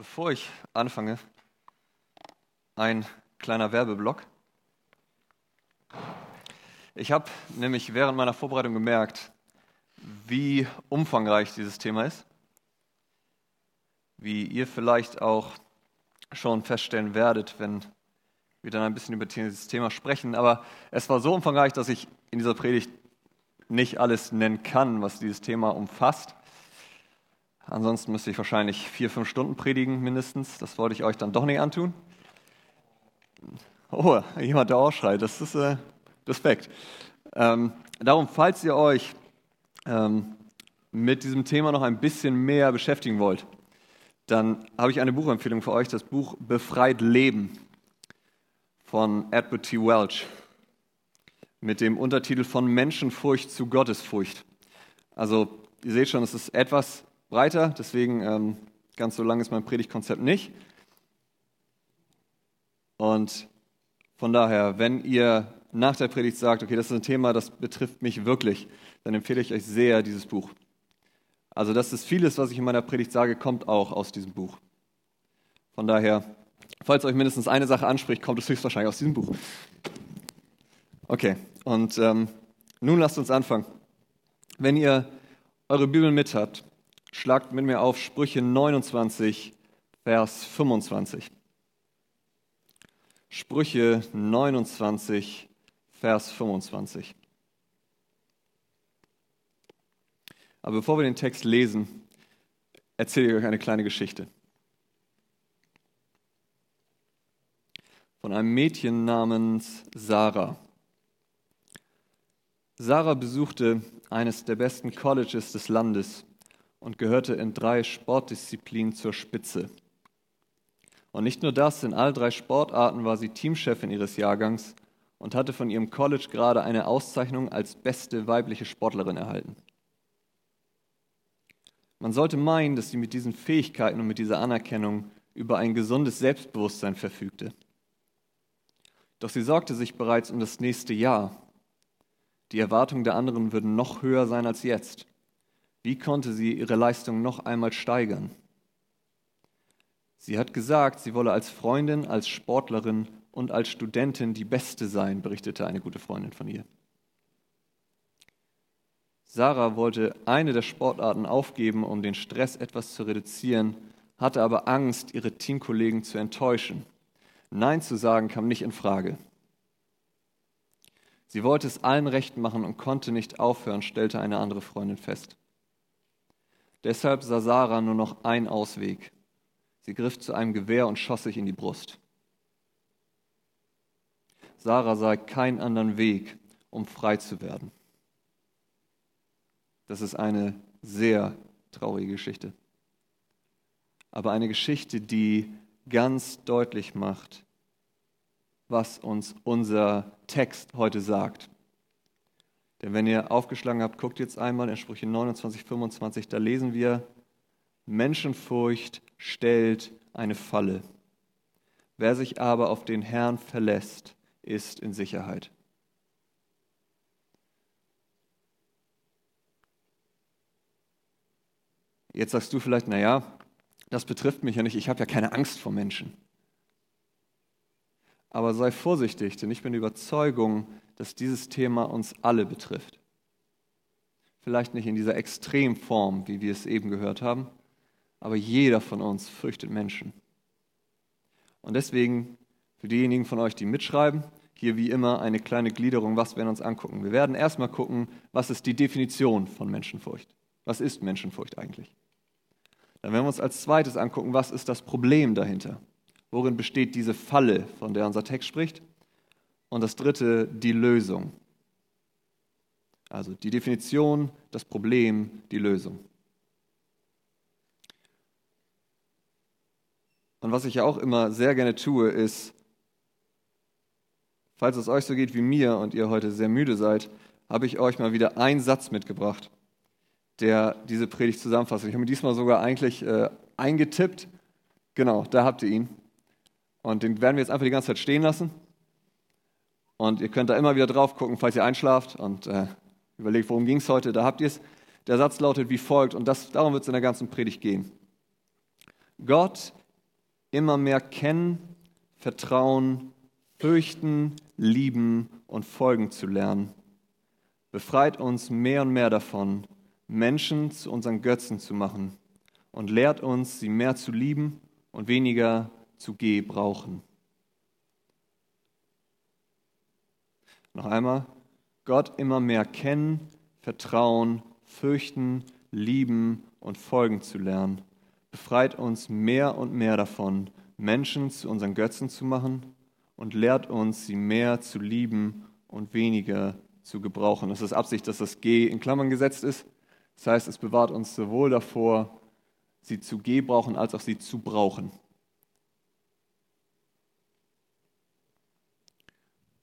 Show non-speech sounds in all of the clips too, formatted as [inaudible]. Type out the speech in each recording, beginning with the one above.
Bevor ich anfange, ein kleiner Werbeblock. Ich habe nämlich während meiner Vorbereitung gemerkt, wie umfangreich dieses Thema ist. Wie ihr vielleicht auch schon feststellen werdet, wenn wir dann ein bisschen über dieses Thema sprechen. Aber es war so umfangreich, dass ich in dieser Predigt nicht alles nennen kann, was dieses Thema umfasst. Ansonsten müsste ich wahrscheinlich vier, fünf Stunden predigen mindestens. Das wollte ich euch dann doch nicht antun. Oh, jemand, der ausschreit, das ist äh, Respekt. Ähm, darum, falls ihr euch ähm, mit diesem Thema noch ein bisschen mehr beschäftigen wollt, dann habe ich eine Buchempfehlung für euch, das Buch Befreit Leben von Edward T. Welch mit dem Untertitel von Menschenfurcht zu Gottesfurcht. Also ihr seht schon, es ist etwas breiter, deswegen ähm, ganz so lang ist mein Predigtkonzept nicht. Und von daher, wenn ihr nach der Predigt sagt, okay, das ist ein Thema, das betrifft mich wirklich, dann empfehle ich euch sehr dieses Buch. Also das ist vieles, was ich in meiner Predigt sage, kommt auch aus diesem Buch. Von daher, falls euch mindestens eine Sache anspricht, kommt es höchstwahrscheinlich aus diesem Buch. Okay, und ähm, nun lasst uns anfangen. Wenn ihr eure Bibel mit habt, Schlagt mit mir auf Sprüche 29, Vers 25. Sprüche 29, Vers 25. Aber bevor wir den Text lesen, erzähle ich euch eine kleine Geschichte. Von einem Mädchen namens Sarah. Sarah besuchte eines der besten Colleges des Landes und gehörte in drei Sportdisziplinen zur Spitze. Und nicht nur das, in all drei Sportarten war sie Teamchefin ihres Jahrgangs und hatte von ihrem College gerade eine Auszeichnung als beste weibliche Sportlerin erhalten. Man sollte meinen, dass sie mit diesen Fähigkeiten und mit dieser Anerkennung über ein gesundes Selbstbewusstsein verfügte. Doch sie sorgte sich bereits um das nächste Jahr. Die Erwartungen der anderen würden noch höher sein als jetzt. Wie konnte sie ihre Leistung noch einmal steigern? Sie hat gesagt, sie wolle als Freundin, als Sportlerin und als Studentin die Beste sein, berichtete eine gute Freundin von ihr. Sarah wollte eine der Sportarten aufgeben, um den Stress etwas zu reduzieren, hatte aber Angst, ihre Teamkollegen zu enttäuschen. Nein zu sagen kam nicht in Frage. Sie wollte es allen recht machen und konnte nicht aufhören, stellte eine andere Freundin fest. Deshalb sah Sarah nur noch einen Ausweg. Sie griff zu einem Gewehr und schoss sich in die Brust. Sarah sah keinen anderen Weg, um frei zu werden. Das ist eine sehr traurige Geschichte. Aber eine Geschichte, die ganz deutlich macht, was uns unser Text heute sagt. Denn wenn ihr aufgeschlagen habt, guckt jetzt einmal in Sprüche 29, 25, da lesen wir, Menschenfurcht stellt eine Falle. Wer sich aber auf den Herrn verlässt, ist in Sicherheit. Jetzt sagst du vielleicht, naja, das betrifft mich ja nicht, ich habe ja keine Angst vor Menschen. Aber sei vorsichtig, denn ich bin der Überzeugung, dass dieses Thema uns alle betrifft. Vielleicht nicht in dieser Extremform, wie wir es eben gehört haben, aber jeder von uns fürchtet Menschen. Und deswegen, für diejenigen von euch, die mitschreiben, hier wie immer eine kleine Gliederung, was werden wir uns angucken. Wir werden erstmal gucken, was ist die Definition von Menschenfurcht? Was ist Menschenfurcht eigentlich? Dann werden wir uns als zweites angucken, was ist das Problem dahinter? Worin besteht diese Falle, von der unser Text spricht? Und das dritte, die Lösung. Also die Definition, das Problem, die Lösung. Und was ich ja auch immer sehr gerne tue, ist, falls es euch so geht wie mir und ihr heute sehr müde seid, habe ich euch mal wieder einen Satz mitgebracht, der diese Predigt zusammenfasst. Ich habe mir diesmal sogar eigentlich äh, eingetippt. Genau, da habt ihr ihn. Und den werden wir jetzt einfach die ganze Zeit stehen lassen. Und ihr könnt da immer wieder drauf gucken, falls ihr einschlaft und äh, überlegt, worum ging es heute. Da habt ihr es. Der Satz lautet wie folgt, und das, darum wird es in der ganzen Predigt gehen. Gott immer mehr kennen, vertrauen, fürchten, lieben und folgen zu lernen. Befreit uns mehr und mehr davon, Menschen zu unseren Götzen zu machen und lehrt uns, sie mehr zu lieben und weniger zu gebrauchen. Noch einmal, Gott immer mehr kennen, vertrauen, fürchten, lieben und folgen zu lernen. Befreit uns mehr und mehr davon, Menschen zu unseren Götzen zu machen und lehrt uns, sie mehr zu lieben und weniger zu gebrauchen. Das ist Absicht, dass das G in Klammern gesetzt ist. Das heißt, es bewahrt uns sowohl davor, sie zu gebrauchen, als auch sie zu brauchen.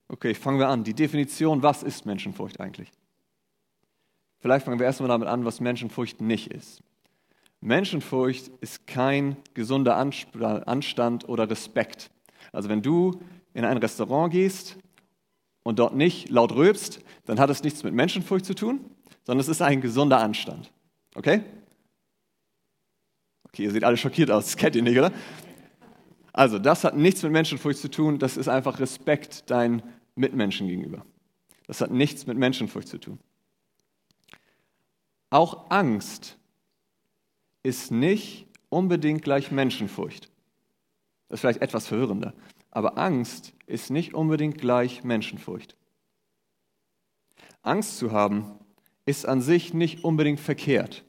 Okay, fangen wir an. Die Definition, was ist Menschenfurcht eigentlich? Vielleicht fangen wir erstmal damit an, was Menschenfurcht nicht ist. Menschenfurcht ist kein gesunder Anstand oder Respekt. Also wenn du in ein Restaurant gehst und dort nicht laut rülpst, dann hat es nichts mit Menschenfurcht zu tun, sondern es ist ein gesunder Anstand. Okay? Okay, ihr seht alle schockiert aus, das [laughs] kennt ihr nicht, oder? Also, das hat nichts mit Menschenfurcht zu tun, das ist einfach Respekt deinen Mitmenschen gegenüber. Das hat nichts mit Menschenfurcht zu tun. Auch Angst ist nicht unbedingt gleich Menschenfurcht. Das ist vielleicht etwas verwirrender. Aber Angst ist nicht unbedingt gleich Menschenfurcht. Angst zu haben ist an sich nicht unbedingt verkehrt.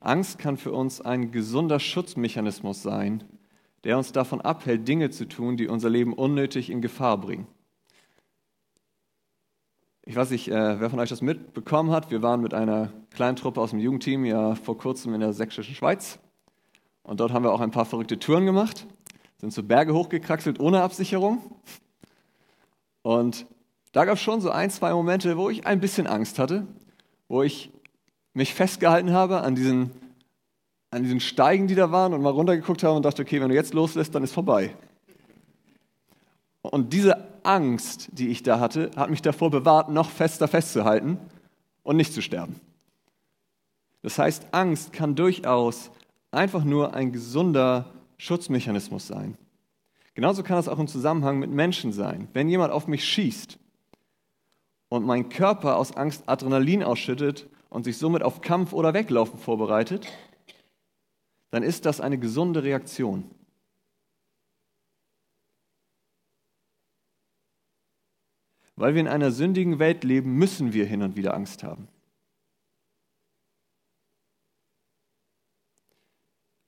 Angst kann für uns ein gesunder Schutzmechanismus sein, der uns davon abhält, Dinge zu tun, die unser Leben unnötig in Gefahr bringen. Ich weiß nicht, äh, wer von euch das mitbekommen hat. Wir waren mit einer kleinen Truppe aus dem Jugendteam ja vor kurzem in der sächsischen Schweiz. Und dort haben wir auch ein paar verrückte Touren gemacht, sind so Berge hochgekraxelt ohne Absicherung. Und da gab es schon so ein, zwei Momente, wo ich ein bisschen Angst hatte, wo ich mich festgehalten habe an diesen, an diesen Steigen, die da waren und mal runtergeguckt habe und dachte, okay, wenn du jetzt loslässt, dann ist vorbei. Und diese Angst, die ich da hatte, hat mich davor bewahrt, noch fester festzuhalten und nicht zu sterben. Das heißt, Angst kann durchaus einfach nur ein gesunder Schutzmechanismus sein. Genauso kann es auch im Zusammenhang mit Menschen sein. Wenn jemand auf mich schießt und mein Körper aus Angst Adrenalin ausschüttet und sich somit auf Kampf oder Weglaufen vorbereitet, dann ist das eine gesunde Reaktion. Weil wir in einer sündigen Welt leben, müssen wir hin und wieder Angst haben.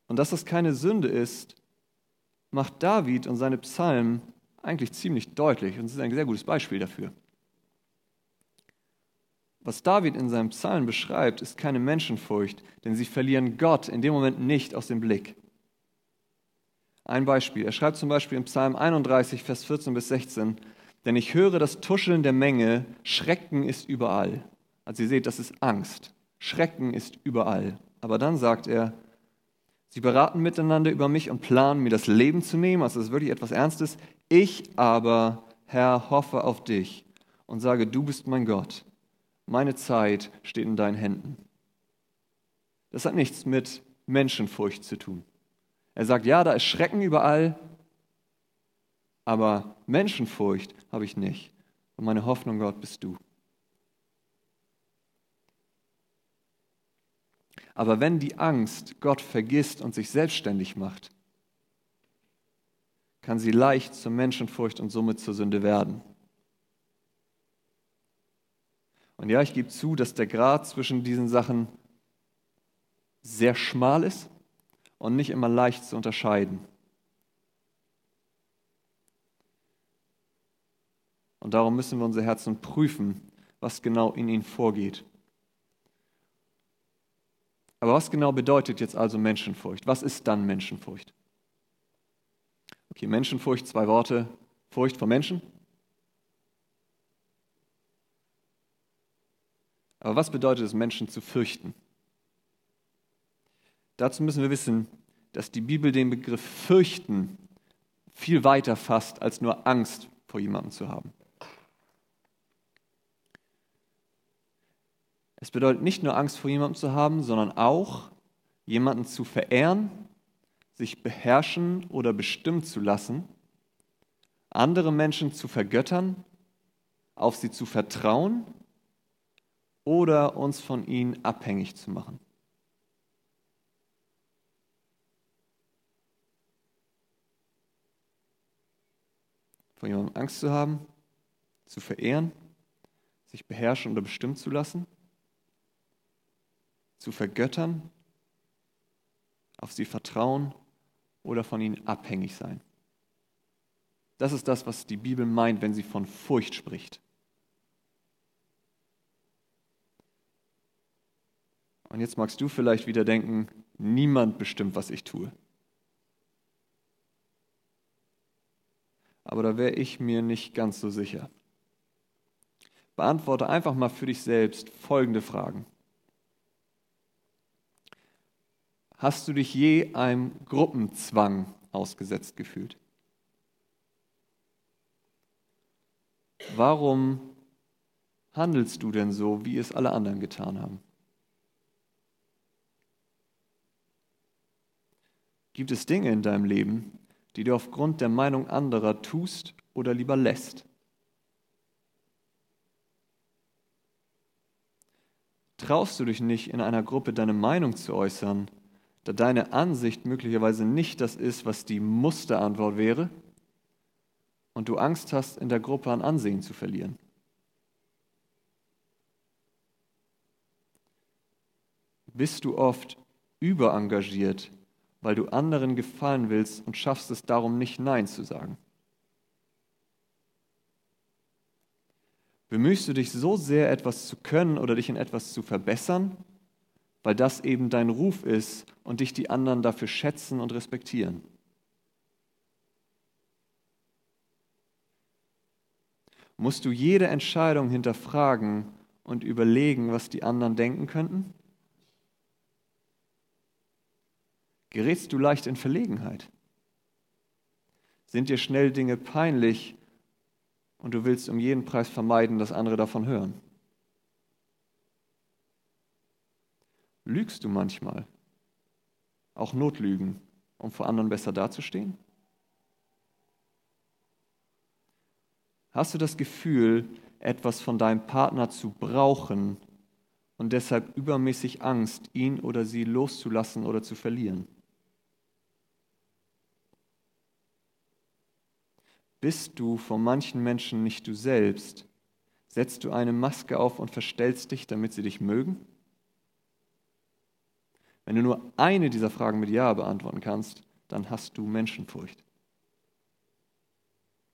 Und dass das keine Sünde ist, macht David und seine Psalmen eigentlich ziemlich deutlich und ist ein sehr gutes Beispiel dafür. Was David in seinem Psalm beschreibt, ist keine Menschenfurcht, denn sie verlieren Gott in dem Moment nicht aus dem Blick. Ein Beispiel. Er schreibt zum Beispiel im Psalm 31, Vers 14 bis 16, denn ich höre das Tuscheln der Menge, Schrecken ist überall. Also ihr seht, das ist Angst. Schrecken ist überall. Aber dann sagt er, sie beraten miteinander über mich und planen, mir das Leben zu nehmen. Also das ist wirklich etwas Ernstes. Ich aber, Herr, hoffe auf dich und sage, du bist mein Gott. Meine Zeit steht in deinen Händen. Das hat nichts mit Menschenfurcht zu tun. Er sagt, ja, da ist Schrecken überall, aber Menschenfurcht habe ich nicht. Und meine Hoffnung, Gott, bist du. Aber wenn die Angst Gott vergisst und sich selbstständig macht, kann sie leicht zur Menschenfurcht und somit zur Sünde werden. Und ja, ich gebe zu, dass der Grad zwischen diesen Sachen sehr schmal ist und nicht immer leicht zu unterscheiden. Und darum müssen wir unser Herzen prüfen, was genau in ihnen vorgeht. Aber was genau bedeutet jetzt also Menschenfurcht? Was ist dann Menschenfurcht? Okay, Menschenfurcht, zwei Worte. Furcht vor Menschen. Aber was bedeutet es, Menschen zu fürchten? Dazu müssen wir wissen, dass die Bibel den Begriff fürchten viel weiter fasst, als nur Angst vor jemandem zu haben. Es bedeutet nicht nur Angst vor jemandem zu haben, sondern auch jemanden zu verehren, sich beherrschen oder bestimmen zu lassen, andere Menschen zu vergöttern, auf sie zu vertrauen oder uns von ihnen abhängig zu machen. Von jemandem Angst zu haben, zu verehren, sich beherrschen oder bestimmen zu lassen, zu vergöttern, auf sie vertrauen oder von ihnen abhängig sein. Das ist das, was die Bibel meint, wenn sie von Furcht spricht. Und jetzt magst du vielleicht wieder denken, niemand bestimmt, was ich tue. Aber da wäre ich mir nicht ganz so sicher. Beantworte einfach mal für dich selbst folgende Fragen. Hast du dich je einem Gruppenzwang ausgesetzt gefühlt? Warum handelst du denn so, wie es alle anderen getan haben? Gibt es Dinge in deinem Leben, die du aufgrund der Meinung anderer tust oder lieber lässt? Traust du dich nicht, in einer Gruppe deine Meinung zu äußern, da deine Ansicht möglicherweise nicht das ist, was die Musterantwort wäre, und du Angst hast, in der Gruppe an Ansehen zu verlieren? Bist du oft überengagiert weil du anderen gefallen willst und schaffst es darum nicht Nein zu sagen. Bemühst du dich so sehr, etwas zu können oder dich in etwas zu verbessern, weil das eben dein Ruf ist und dich die anderen dafür schätzen und respektieren? Musst du jede Entscheidung hinterfragen und überlegen, was die anderen denken könnten? Gerätst du leicht in Verlegenheit? Sind dir schnell Dinge peinlich und du willst um jeden Preis vermeiden, dass andere davon hören? Lügst du manchmal? Auch Notlügen, um vor anderen besser dazustehen? Hast du das Gefühl, etwas von deinem Partner zu brauchen und deshalb übermäßig Angst, ihn oder sie loszulassen oder zu verlieren? Bist du vor manchen Menschen nicht du selbst? Setzt du eine Maske auf und verstellst dich, damit sie dich mögen? Wenn du nur eine dieser Fragen mit Ja beantworten kannst, dann hast du Menschenfurcht.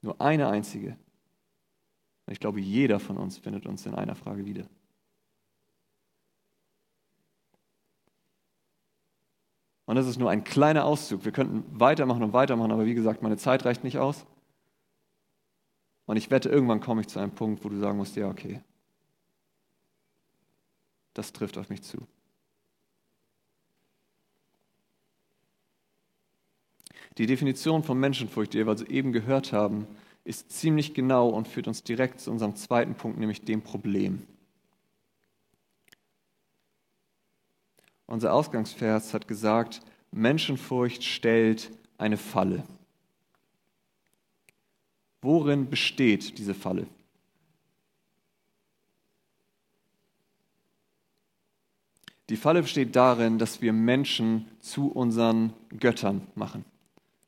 Nur eine einzige. Ich glaube, jeder von uns findet uns in einer Frage wieder. Und das ist nur ein kleiner Auszug. Wir könnten weitermachen und weitermachen, aber wie gesagt, meine Zeit reicht nicht aus. Und ich wette, irgendwann komme ich zu einem Punkt, wo du sagen musst, ja, okay, das trifft auf mich zu. Die Definition von Menschenfurcht, die wir also eben gehört haben, ist ziemlich genau und führt uns direkt zu unserem zweiten Punkt, nämlich dem Problem. Unser Ausgangsvers hat gesagt, Menschenfurcht stellt eine Falle. Worin besteht diese Falle? Die Falle besteht darin, dass wir Menschen zu unseren Göttern machen.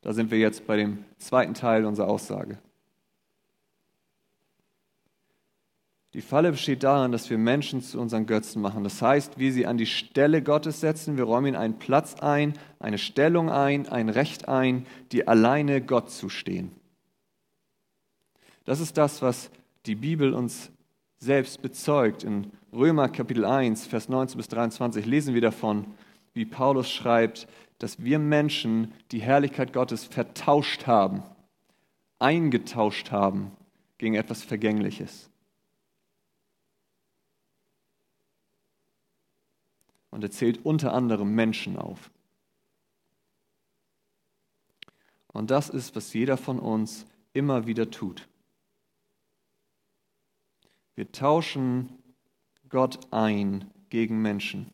Da sind wir jetzt bei dem zweiten Teil unserer Aussage. Die Falle besteht darin, dass wir Menschen zu unseren Götzen machen. Das heißt, wir sie an die Stelle Gottes setzen, wir räumen ihnen einen Platz ein, eine Stellung ein, ein Recht ein, die alleine Gott zustehen. Das ist das, was die Bibel uns selbst bezeugt. In Römer Kapitel 1, Vers 19 bis 23 lesen wir davon, wie Paulus schreibt, dass wir Menschen die Herrlichkeit Gottes vertauscht haben, eingetauscht haben gegen etwas Vergängliches. Und er zählt unter anderem Menschen auf. Und das ist, was jeder von uns immer wieder tut. Wir tauschen Gott ein gegen Menschen.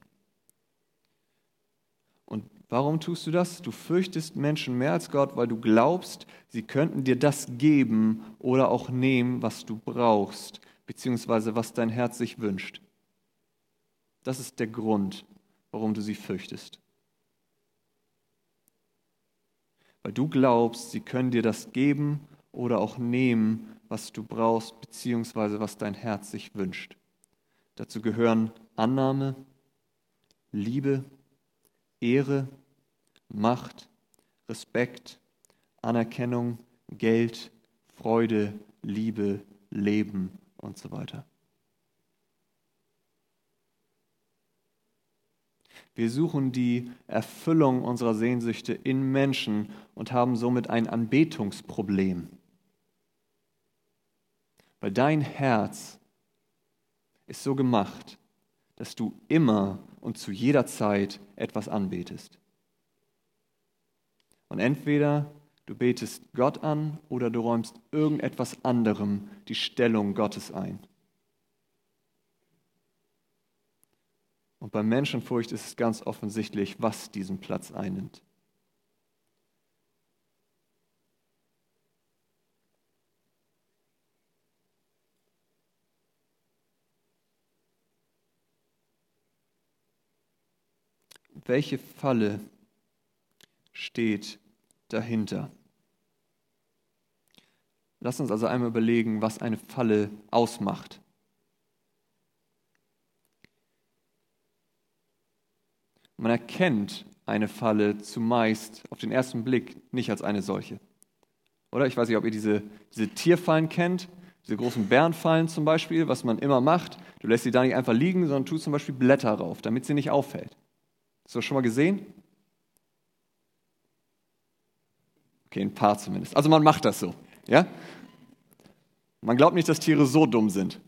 Und Warum tust du das? Du fürchtest Menschen mehr als Gott, weil du glaubst, sie könnten dir das geben oder auch nehmen, was du brauchst, beziehungsweise was dein Herz sich wünscht. Das ist der Grund, warum du sie fürchtest. Weil du glaubst, sie können dir das geben oder auch nehmen, was du brauchst, beziehungsweise was dein Herz sich wünscht. Dazu gehören Annahme, Liebe, Ehre, Macht, Respekt, Anerkennung, Geld, Freude, Liebe, Leben und so weiter. Wir suchen die Erfüllung unserer Sehnsüchte in Menschen und haben somit ein Anbetungsproblem. Weil dein Herz ist so gemacht, dass du immer und zu jeder Zeit etwas anbetest. Und entweder du betest Gott an oder du räumst irgendetwas anderem die Stellung Gottes ein. Und bei Menschenfurcht ist es ganz offensichtlich, was diesen Platz einnimmt. Welche Falle steht dahinter? Lass uns also einmal überlegen, was eine Falle ausmacht. Man erkennt eine Falle zumeist auf den ersten Blick nicht als eine solche. Oder ich weiß nicht, ob ihr diese, diese Tierfallen kennt, diese großen Bärenfallen zum Beispiel, was man immer macht. Du lässt sie da nicht einfach liegen, sondern tust zum Beispiel Blätter rauf, damit sie nicht auffällt. Hast du das schon mal gesehen? Okay, ein paar zumindest. Also man macht das so. Ja? Man glaubt nicht, dass Tiere so dumm sind.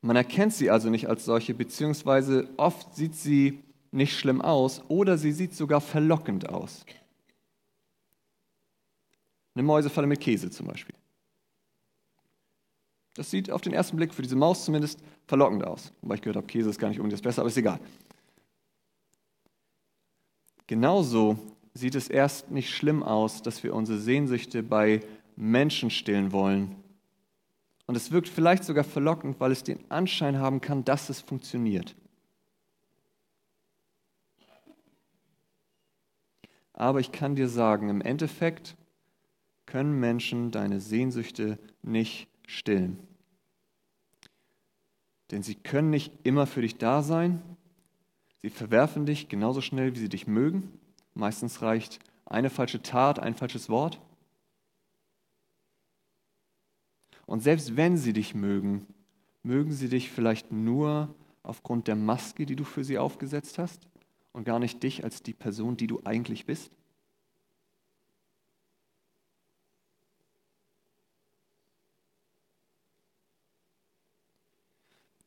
Man erkennt sie also nicht als solche, beziehungsweise oft sieht sie nicht schlimm aus oder sie sieht sogar verlockend aus. Eine Mäusefalle mit Käse zum Beispiel. Das sieht auf den ersten Blick für diese Maus zumindest verlockend aus. Wobei ich gehört habe, Käse ist gar nicht unbedingt das Beste, aber ist egal. Genauso sieht es erst nicht schlimm aus, dass wir unsere Sehnsüchte bei Menschen stillen wollen. Und es wirkt vielleicht sogar verlockend, weil es den Anschein haben kann, dass es funktioniert. Aber ich kann dir sagen, im Endeffekt können Menschen deine Sehnsüchte nicht stillen. Denn sie können nicht immer für dich da sein. Sie verwerfen dich genauso schnell, wie sie dich mögen. Meistens reicht eine falsche Tat, ein falsches Wort. Und selbst wenn sie dich mögen, mögen sie dich vielleicht nur aufgrund der Maske, die du für sie aufgesetzt hast und gar nicht dich als die Person, die du eigentlich bist.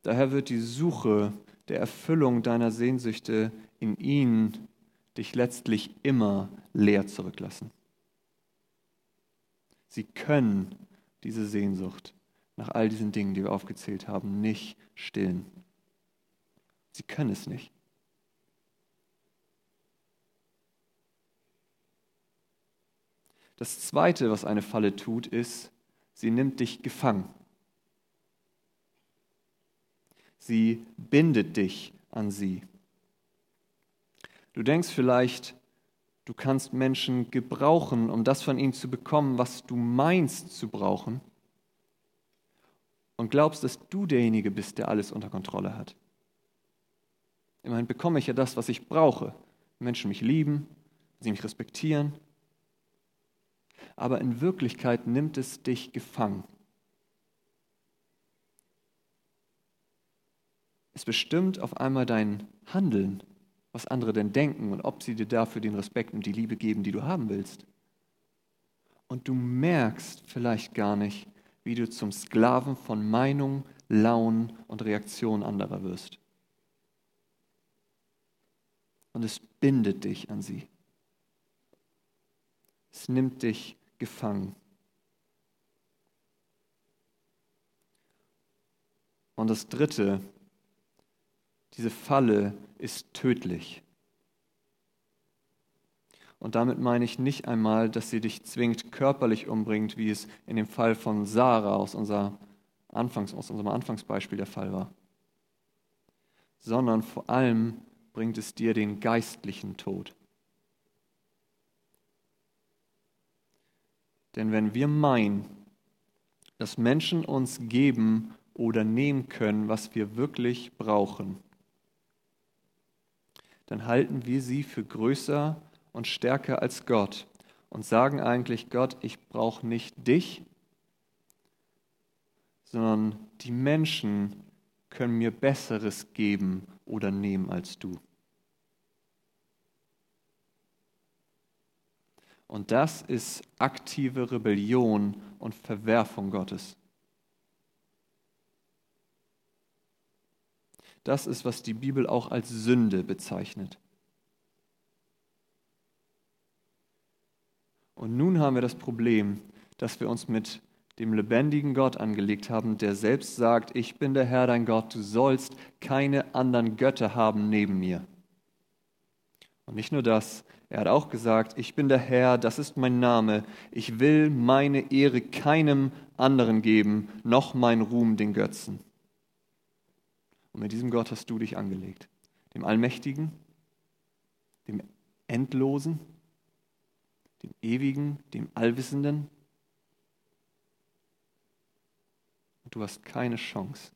Daher wird die Suche der Erfüllung deiner Sehnsüchte in ihn dich letztlich immer leer zurücklassen. Sie können diese Sehnsucht nach all diesen Dingen, die wir aufgezählt haben, nicht stillen. Sie können es nicht. Das Zweite, was eine Falle tut, ist, sie nimmt dich gefangen. Sie bindet dich an sie. Du denkst vielleicht, du kannst Menschen gebrauchen, um das von ihnen zu bekommen, was du meinst zu brauchen. Und glaubst, dass du derjenige bist, der alles unter Kontrolle hat. Immerhin bekomme ich ja das, was ich brauche. Menschen mich lieben, sie mich respektieren. Aber in Wirklichkeit nimmt es dich gefangen. Es bestimmt auf einmal dein Handeln, was andere denn denken und ob sie dir dafür den Respekt und die Liebe geben, die du haben willst. Und du merkst vielleicht gar nicht, wie du zum Sklaven von Meinung, Launen und Reaktionen anderer wirst. Und es bindet dich an sie. Es nimmt dich gefangen. Und das Dritte, Diese Falle ist tödlich. Und damit meine ich nicht einmal, dass sie dich zwingend körperlich umbringt, wie es in dem Fall von Sarah aus, unser Anfangs, aus unserem Anfangsbeispiel der Fall war, sondern vor allem bringt es dir den geistlichen Tod. Denn wenn wir meinen, dass Menschen uns geben oder nehmen können, was wir wirklich brauchen, dann halten wir sie für größer und stärker als Gott und sagen eigentlich, Gott, ich brauche nicht dich, sondern die Menschen können mir Besseres geben oder nehmen als du. Und das ist aktive Rebellion und Verwerfung Gottes. Das ist, was die Bibel auch als Sünde bezeichnet. Und nun haben wir das Problem, dass wir uns mit dem lebendigen Gott angelegt haben, der selbst sagt, ich bin der Herr dein Gott, du sollst keine anderen Götter haben neben mir. Und nicht nur das, er hat auch gesagt, ich bin der Herr, das ist mein Name, ich will meine Ehre keinem anderen geben, noch mein Ruhm den Götzen. Und mit diesem Gott hast du dich angelegt, dem Allmächtigen, dem Endlosen, dem Ewigen, dem Allwissenden. Und du hast keine Chance.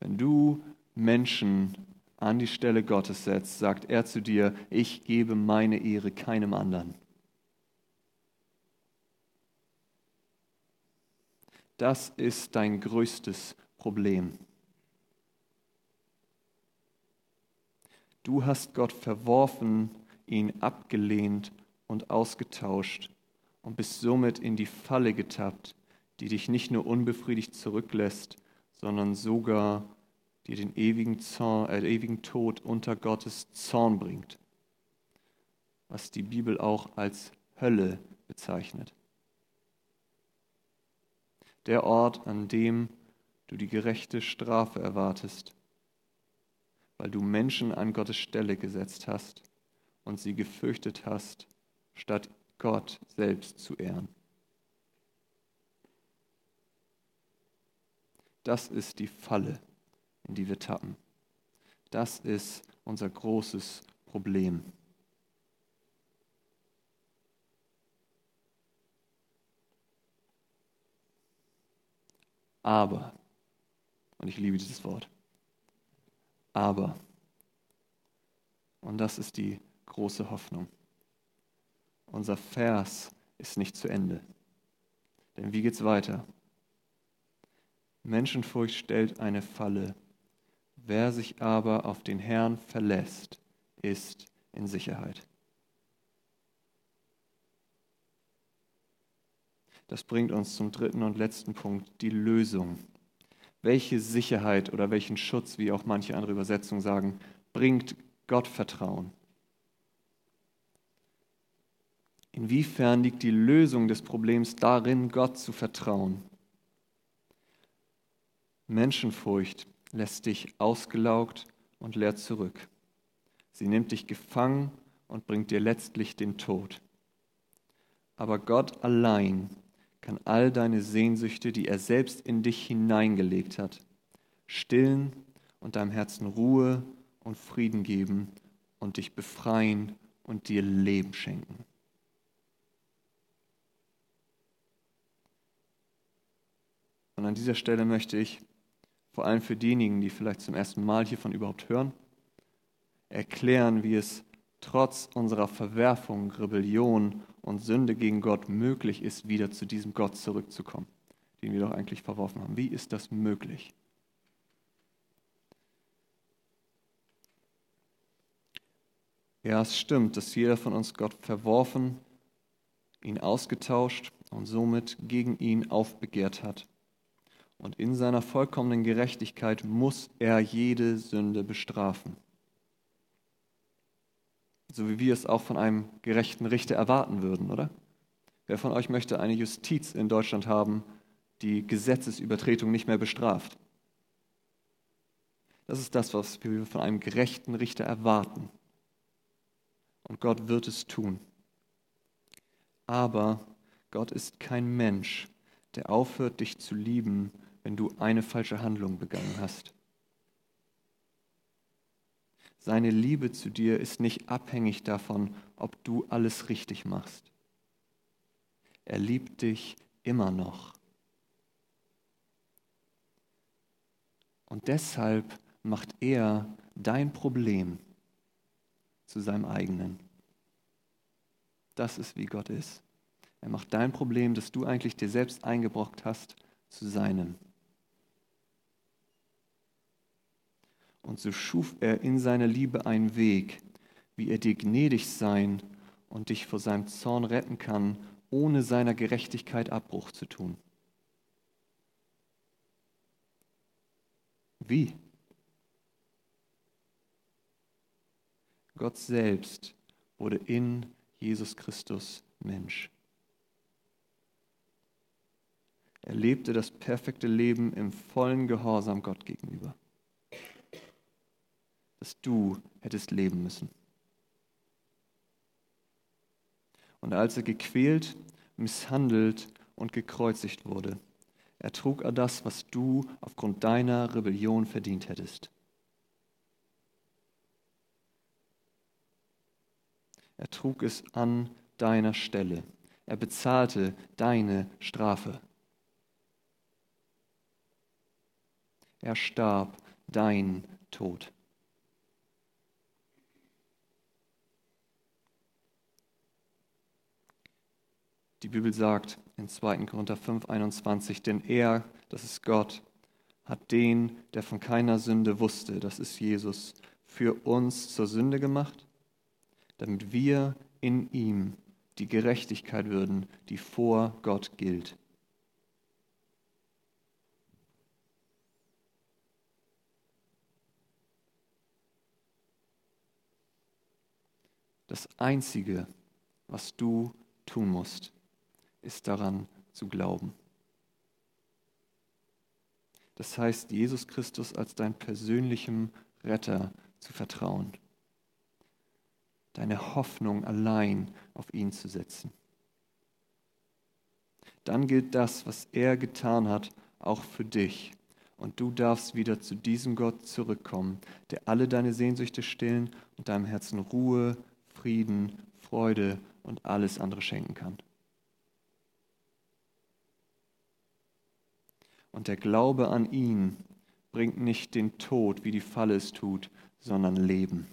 Wenn du Menschen an die Stelle Gottes setzt, sagt er zu dir, ich gebe meine Ehre keinem anderen. Das ist dein größtes Problem. Du hast Gott verworfen, ihn abgelehnt und ausgetauscht und bist somit in die Falle getappt, die dich nicht nur unbefriedigt zurücklässt, sondern sogar dir den ewigen, Zorn, äh, ewigen Tod unter Gottes Zorn bringt, was die Bibel auch als Hölle bezeichnet. Der Ort, an dem du die gerechte Strafe erwartest weil du Menschen an Gottes Stelle gesetzt hast und sie gefürchtet hast, statt Gott selbst zu ehren. Das ist die Falle, in die wir tappen. Das ist unser großes Problem. Aber, und ich liebe dieses Wort, aber. Und das ist die große Hoffnung. Unser Vers ist nicht zu Ende. Denn wie geht's weiter? Menschenfurcht stellt eine Falle. Wer sich aber auf den Herrn verlässt, ist in Sicherheit. Das bringt uns zum dritten und letzten Punkt, die Lösung welche Sicherheit oder welchen Schutz, wie auch manche andere Übersetzungen sagen, bringt Gottvertrauen? Inwiefern liegt die Lösung des Problems darin, Gott zu vertrauen? Menschenfurcht lässt dich ausgelaugt und leer zurück. Sie nimmt dich gefangen und bringt dir letztlich den Tod. Aber Gott allein kann all deine Sehnsüchte, die er selbst in dich hineingelegt hat, stillen und deinem Herzen Ruhe und Frieden geben und dich befreien und dir Leben schenken. Und an dieser Stelle möchte ich vor allem für diejenigen, die vielleicht zum ersten Mal hiervon überhaupt hören, erklären, wie es trotz unserer Verwerfung, Rebellion und Sünde gegen Gott möglich ist, wieder zu diesem Gott zurückzukommen, den wir doch eigentlich verworfen haben. Wie ist das möglich? Ja, es stimmt, dass jeder von uns Gott verworfen, ihn ausgetauscht und somit gegen ihn aufbegehrt hat. Und in seiner vollkommenen Gerechtigkeit muss er jede Sünde bestrafen so wie wir es auch von einem gerechten Richter erwarten würden, oder? Wer von euch möchte eine Justiz in Deutschland haben, die Gesetzesübertretung nicht mehr bestraft. Das ist das, was wir von einem gerechten Richter erwarten. Und Gott wird es tun. Aber Gott ist kein Mensch, der aufhört, dich zu lieben, wenn du eine falsche Handlung begangen hast. Seine Liebe zu dir ist nicht abhängig davon, ob du alles richtig machst. Er liebt dich immer noch. Und deshalb macht er dein Problem zu seinem eigenen. Das ist, wie Gott ist. Er macht dein Problem, das du eigentlich dir selbst eingebrockt hast, zu seinem. Und so schuf er in seiner Liebe einen Weg, wie er dir gnädig sein und dich vor seinem Zorn retten kann, ohne seiner Gerechtigkeit Abbruch zu tun. Wie? Gott selbst wurde in Jesus Christus Mensch. Er lebte das perfekte Leben im vollen Gehorsam Gott gegenüber, das du hättest leben müssen. Und als er gequält, misshandelt und gekreuzigt wurde, ertrug er das, was du aufgrund deiner Rebellion verdient hättest. Er trug es an deiner Stelle. Er bezahlte deine Strafe. Er starb dein Tod. Die Bibel sagt in 2. Korinther 5, 21, denn er, das ist Gott, hat den, der von keiner Sünde wusste, das ist Jesus, für uns zur Sünde gemacht, damit wir in ihm die Gerechtigkeit würden, die vor Gott gilt. Das Einzige, was du tun musst, ist daran zu glauben. Das heißt, Jesus Christus als dein persönlichem Retter zu vertrauen. Deine Hoffnung allein auf ihn zu setzen. Dann gilt das, was er getan hat, auch für dich. Und du darfst wieder zu diesem Gott zurückkommen, der alle deine Sehnsüchte stillen und deinem Herzen Ruhe, Frieden, Freude und alles andere schenken kann. Und der Glaube an ihn bringt nicht den Tod, wie die Falle es tut, sondern Leben.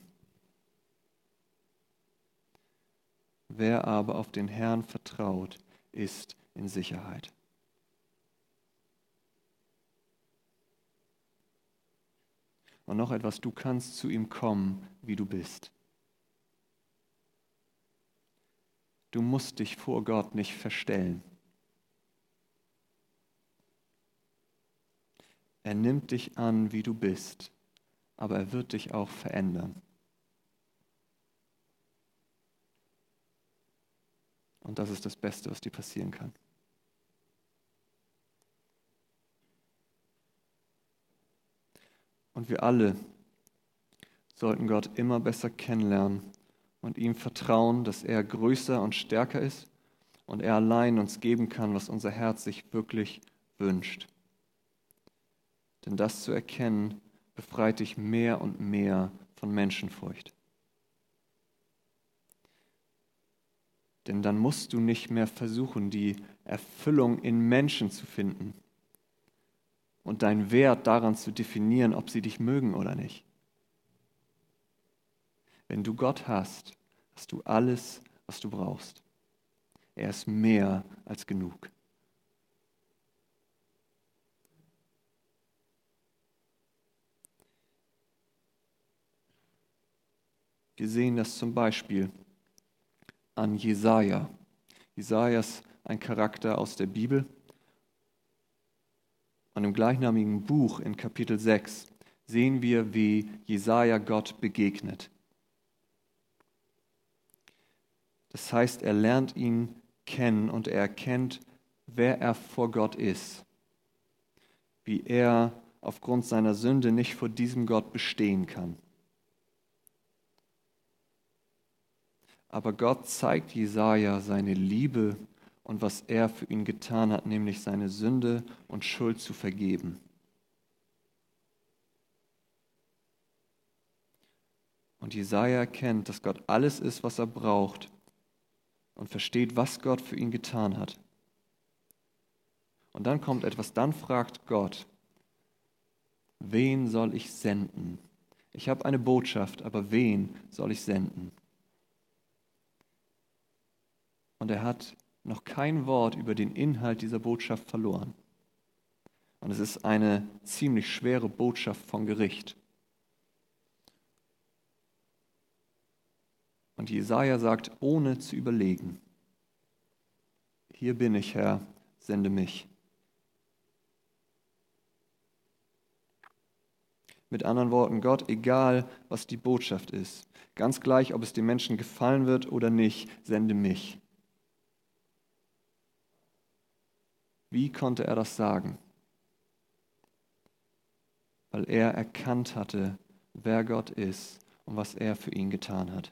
Wer aber auf den Herrn vertraut, ist in Sicherheit. Und noch etwas, du kannst zu ihm kommen, wie du bist. Du musst dich vor Gott nicht verstellen. Er nimmt dich an, wie du bist, aber er wird dich auch verändern. Und das ist das Beste, was dir passieren kann. Und wir alle sollten Gott immer besser kennenlernen und ihm vertrauen, dass er größer und stärker ist und er allein uns geben kann, was unser Herz sich wirklich wünscht. Denn das zu erkennen, befreit dich mehr und mehr von Menschenfurcht. Denn dann musst du nicht mehr versuchen, die Erfüllung in Menschen zu finden und deinen Wert daran zu definieren, ob sie dich mögen oder nicht. Wenn du Gott hast, hast du alles, was du brauchst. Er ist mehr als genug. Wir sehen das zum Beispiel an Jesaja. Jesaja ist ein Charakter aus der Bibel. Und im gleichnamigen Buch in Kapitel 6 sehen wir, wie Jesaja Gott begegnet. Das heißt, er lernt ihn kennen und er erkennt, wer er vor Gott ist wie er aufgrund seiner Sünde nicht vor diesem Gott bestehen kann. Aber Gott zeigt Jesaja seine Liebe und was er für ihn getan hat, nämlich seine Sünde und Schuld zu vergeben. Und Jesaja erkennt, dass Gott alles ist, was er braucht und versteht, was Gott für ihn getan hat. Und dann kommt etwas, dann fragt Gott, wen soll ich senden? Ich habe eine Botschaft, aber wen soll ich senden? Und er hat noch kein Wort über den Inhalt dieser Botschaft verloren. Und es ist eine ziemlich schwere Botschaft von Gericht. Und Jesaja sagt, ohne zu überlegen: Hier bin ich, Herr, sende mich. Mit anderen Worten, Gott, egal was die Botschaft ist, ganz gleich, ob es den Menschen gefallen wird oder nicht, sende mich. Wie konnte er das sagen? Weil er erkannt hatte, wer Gott ist und was er für ihn getan hat.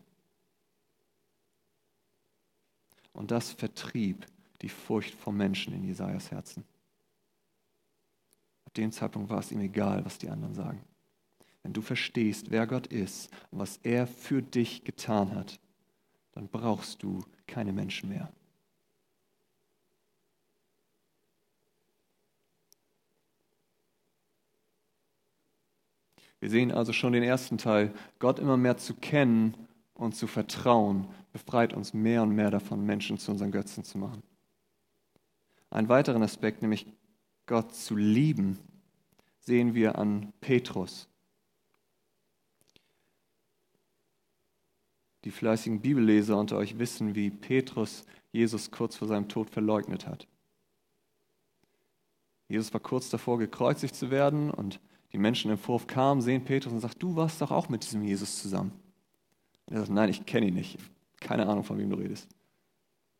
Und das vertrieb die Furcht vom Menschen in Jesajas Herzen. Ab dem Zeitpunkt war es ihm egal, was die anderen sagen. Wenn du verstehst, wer Gott ist und was er für dich getan hat, dann brauchst du keine Menschen mehr. Wir sehen also schon den ersten Teil, Gott immer mehr zu kennen und zu vertrauen, befreit uns mehr und mehr davon, Menschen zu unseren Götzen zu machen. Einen weiteren Aspekt, nämlich Gott zu lieben, sehen wir an Petrus. Die fleißigen Bibelleser unter euch wissen, wie Petrus Jesus kurz vor seinem Tod verleugnet hat. Jesus war kurz davor, gekreuzigt zu werden und die Menschen im Vorhof kamen, sehen Petrus und sagen, du warst doch auch mit diesem Jesus zusammen. Und er sagt, nein, ich kenne ihn nicht. Keine Ahnung, von wem du redest.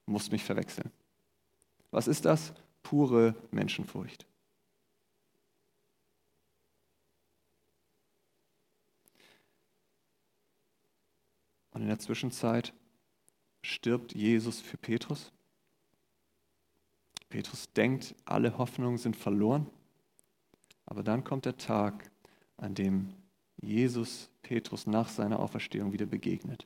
Du musst mich verwechseln. Was ist das? Pure Menschenfurcht. Und in der Zwischenzeit stirbt Jesus für Petrus. Petrus denkt, alle Hoffnungen sind verloren. Aber dann kommt der Tag, an dem Jesus Petrus nach seiner Auferstehung wieder begegnet.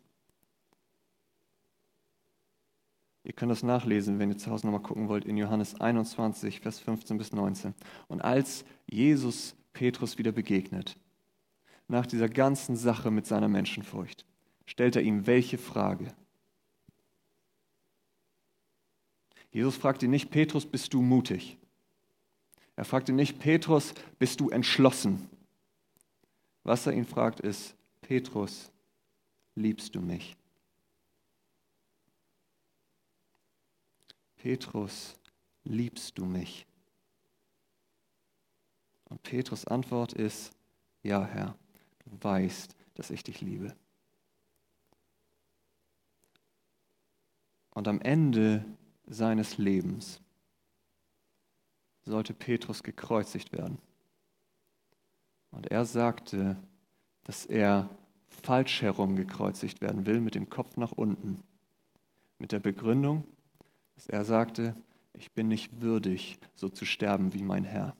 Ihr könnt das nachlesen, wenn ihr zu Hause nochmal gucken wollt, in Johannes 21, Vers 15 bis 19. Und als Jesus Petrus wieder begegnet, nach dieser ganzen Sache mit seiner Menschenfurcht, stellt er ihm welche Frage? Jesus fragt ihn nicht, Petrus, bist du mutig? Er fragt ihn nicht, Petrus, bist du entschlossen? Was er ihn fragt ist, Petrus, liebst du mich? Petrus, liebst du mich? Und Petrus Antwort ist, ja Herr, du weißt, dass ich dich liebe. Und am Ende seines Lebens sollte Petrus gekreuzigt werden. Und er sagte, dass er falsch herum gekreuzigt werden will, mit dem Kopf nach unten. Mit der Begründung, dass er sagte, ich bin nicht würdig, so zu sterben wie mein Herr.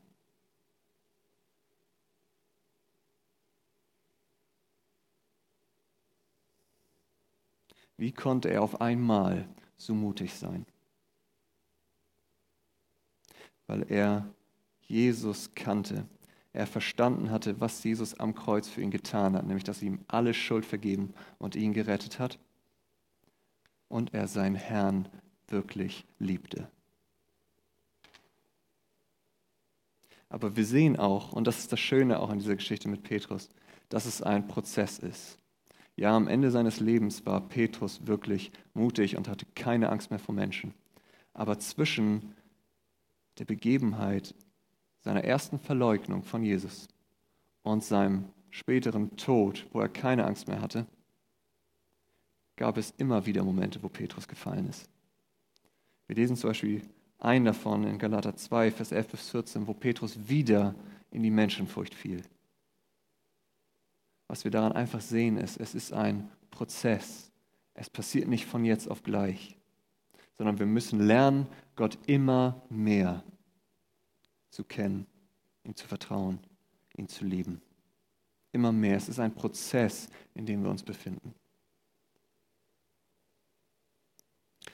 Wie konnte er auf einmal so mutig sein? Weil er Jesus kannte er verstanden hatte, was Jesus am Kreuz für ihn getan hat, nämlich dass er ihm alle Schuld vergeben und ihn gerettet hat und er seinen Herrn wirklich liebte. Aber wir sehen auch, und das ist das Schöne auch an dieser Geschichte mit Petrus, dass es ein Prozess ist. Ja, am Ende seines Lebens war Petrus wirklich mutig und hatte keine Angst mehr vor Menschen. Aber zwischen der Begebenheit seiner ersten Verleugnung von Jesus und seinem späteren Tod, wo er keine Angst mehr hatte, gab es immer wieder Momente, wo Petrus gefallen ist. Wir lesen zum Beispiel einen davon in Galater 2, Vers 11 bis 14, wo Petrus wieder in die Menschenfurcht fiel. Was wir daran einfach sehen ist, es ist ein Prozess. Es passiert nicht von jetzt auf gleich, sondern wir müssen lernen, Gott immer mehr zu kennen, ihm zu vertrauen, ihn zu lieben. Immer mehr. Es ist ein Prozess, in dem wir uns befinden.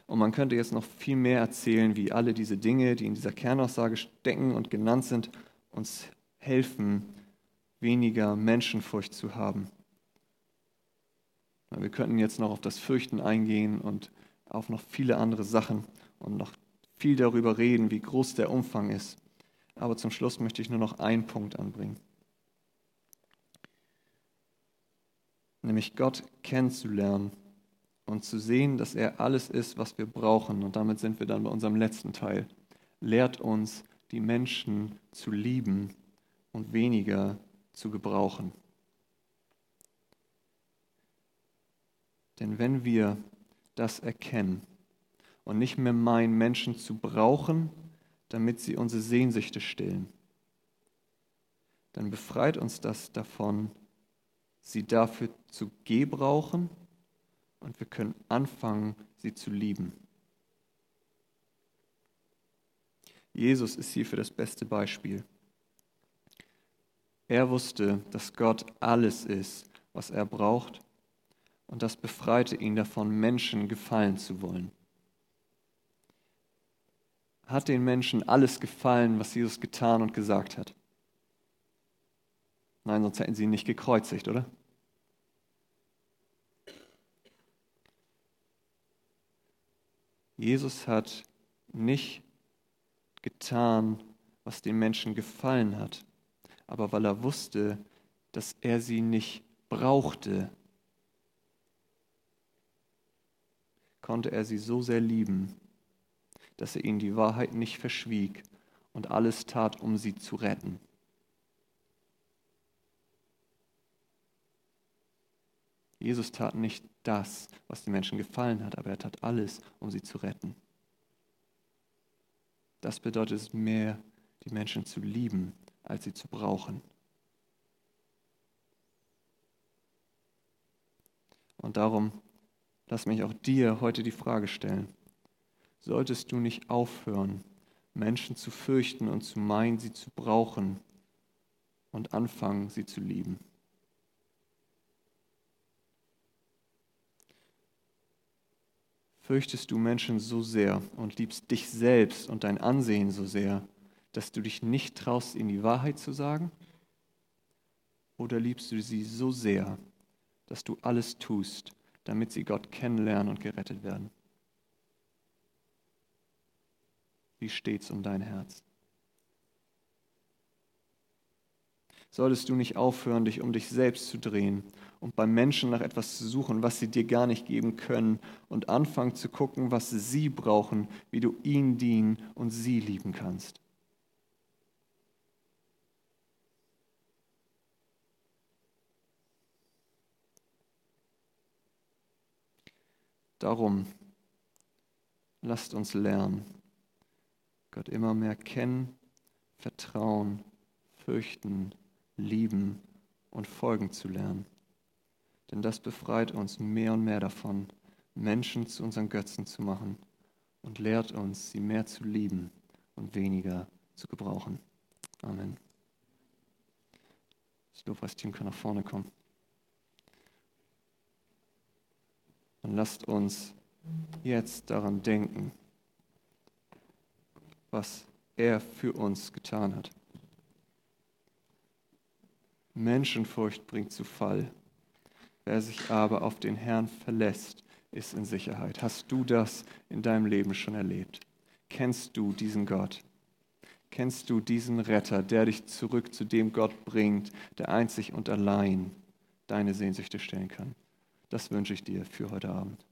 Und man könnte jetzt noch viel mehr erzählen, wie alle diese Dinge, die in dieser Kernaussage stecken und genannt sind, uns helfen, weniger Menschenfurcht zu haben. Wir könnten jetzt noch auf das Fürchten eingehen und auf noch viele andere Sachen und noch viel darüber reden, wie groß der Umfang ist. Aber zum Schluss möchte ich nur noch einen Punkt anbringen. Nämlich Gott kennenzulernen und zu sehen, dass er alles ist, was wir brauchen. Und damit sind wir dann bei unserem letzten Teil. Lehrt uns, die Menschen zu lieben und weniger zu gebrauchen. Denn wenn wir das erkennen und nicht mehr meinen, Menschen zu brauchen, damit sie unsere Sehnsüchte stillen, dann befreit uns das davon, sie dafür zu gebrauchen und wir können anfangen, sie zu lieben. Jesus ist hierfür das beste Beispiel. Er wusste, dass Gott alles ist, was er braucht, und das befreite ihn davon, Menschen gefallen zu wollen. Hat den Menschen alles gefallen, was Jesus getan und gesagt hat? Nein, sonst hätten sie ihn nicht gekreuzigt, oder? Jesus hat nicht getan, was den Menschen gefallen hat, aber weil er wusste, dass er sie nicht brauchte, konnte er sie so sehr lieben, dass er ihnen die Wahrheit nicht verschwieg und alles tat, um sie zu retten. Jesus tat nicht das, was den Menschen gefallen hat, aber er tat alles, um sie zu retten. Das bedeutet es mehr, die Menschen zu lieben, als sie zu brauchen. Und darum lass mich auch dir heute die Frage stellen. Solltest du nicht aufhören, Menschen zu fürchten und zu meinen, sie zu brauchen und anfangen, sie zu lieben? Fürchtest du Menschen so sehr und liebst dich selbst und dein Ansehen so sehr, dass du dich nicht traust, ihnen die Wahrheit zu sagen? Oder liebst du sie so sehr, dass du alles tust, damit sie Gott kennenlernen und gerettet werden? Wie steht's um dein Herz? Solltest du nicht aufhören, dich um dich selbst zu drehen und beim Menschen nach etwas zu suchen, was sie dir gar nicht geben können und anfangen zu gucken, was sie brauchen, wie du ihnen dienen und sie lieben kannst. Darum lasst uns lernen, Gott immer mehr kennen, vertrauen, fürchten, lieben und folgen zu lernen. Denn das befreit uns mehr und mehr davon, Menschen zu unseren Götzen zu machen und lehrt uns, sie mehr zu lieben und weniger zu gebrauchen. Amen. Das Lobpreisteam kann nach vorne kommen. Und lasst uns jetzt daran denken, was er für uns getan hat. Menschenfurcht bringt zu Fall. Wer sich aber auf den Herrn verlässt, ist in Sicherheit. Hast du das in deinem Leben schon erlebt? Kennst du diesen Gott? Kennst du diesen Retter, der dich zurück zu dem Gott bringt, der einzig und allein deine Sehnsüchte stellen kann? Das wünsche ich dir für heute Abend.